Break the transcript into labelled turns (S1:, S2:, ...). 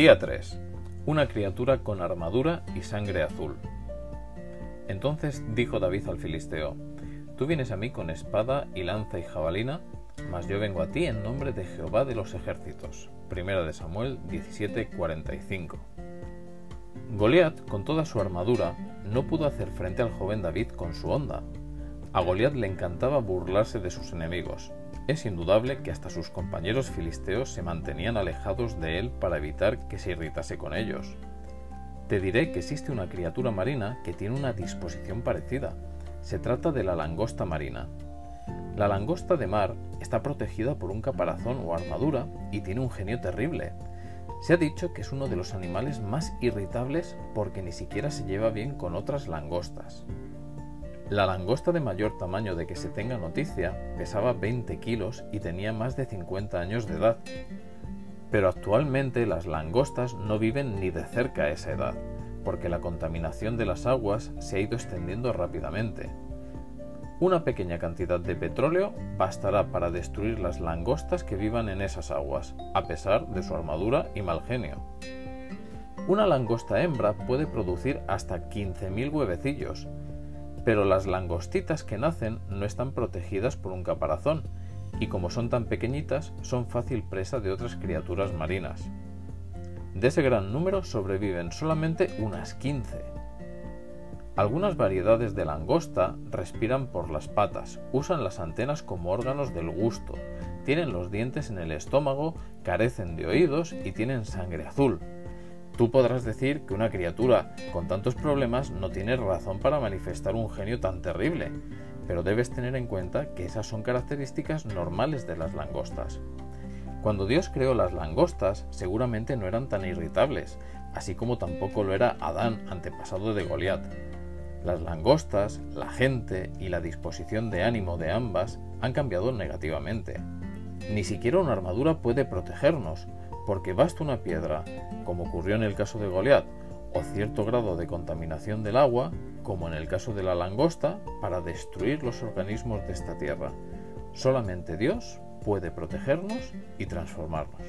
S1: Día 3. Una criatura con armadura y sangre azul. Entonces dijo David al filisteo, Tú vienes a mí con espada y lanza y jabalina, mas yo vengo a ti en nombre de Jehová de los ejércitos. Primera de Samuel 17:45. Goliat, con toda su armadura, no pudo hacer frente al joven David con su onda. A Goliat le encantaba burlarse de sus enemigos. Es indudable que hasta sus compañeros filisteos se mantenían alejados de él para evitar que se irritase con ellos. Te diré que existe una criatura marina que tiene una disposición parecida. Se trata de la langosta marina. La langosta de mar está protegida por un caparazón o armadura y tiene un genio terrible. Se ha dicho que es uno de los animales más irritables porque ni siquiera se lleva bien con otras langostas. La langosta de mayor tamaño de que se tenga noticia pesaba 20 kilos y tenía más de 50 años de edad. Pero actualmente las langostas no viven ni de cerca a esa edad, porque la contaminación de las aguas se ha ido extendiendo rápidamente. Una pequeña cantidad de petróleo bastará para destruir las langostas que vivan en esas aguas, a pesar de su armadura y mal genio. Una langosta hembra puede producir hasta 15.000 huevecillos, pero las langostitas que nacen no están protegidas por un caparazón, y como son tan pequeñitas, son fácil presa de otras criaturas marinas. De ese gran número sobreviven solamente unas 15. Algunas variedades de langosta respiran por las patas, usan las antenas como órganos del gusto, tienen los dientes en el estómago, carecen de oídos y tienen sangre azul. Tú podrás decir que una criatura con tantos problemas no tiene razón para manifestar un genio tan terrible, pero debes tener en cuenta que esas son características normales de las langostas. Cuando Dios creó las langostas, seguramente no eran tan irritables, así como tampoco lo era Adán, antepasado de Goliat. Las langostas, la gente y la disposición de ánimo de ambas han cambiado negativamente. Ni siquiera una armadura puede protegernos, porque basta una piedra, como ocurrió en el caso de Goliat, o cierto grado de contaminación del agua, como en el caso de la langosta, para destruir los organismos de esta tierra. Solamente Dios puede protegernos y transformarnos.